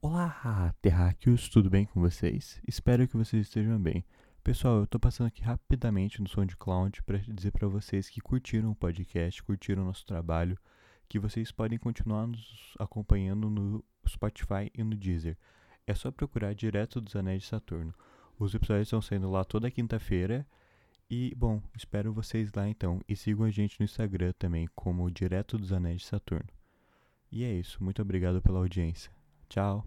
Olá, terráqueos, tudo bem com vocês? Espero que vocês estejam bem. Pessoal, eu tô passando aqui rapidamente no SoundCloud para dizer para vocês que curtiram o podcast, curtiram o nosso trabalho, que vocês podem continuar nos acompanhando no Spotify e no Deezer. É só procurar direto dos Anéis de Saturno. Os episódios estão saindo lá toda quinta-feira. E, bom, espero vocês lá então. E sigam a gente no Instagram também, como Direto dos Anéis de Saturno. E é isso. Muito obrigado pela audiência. Ciao.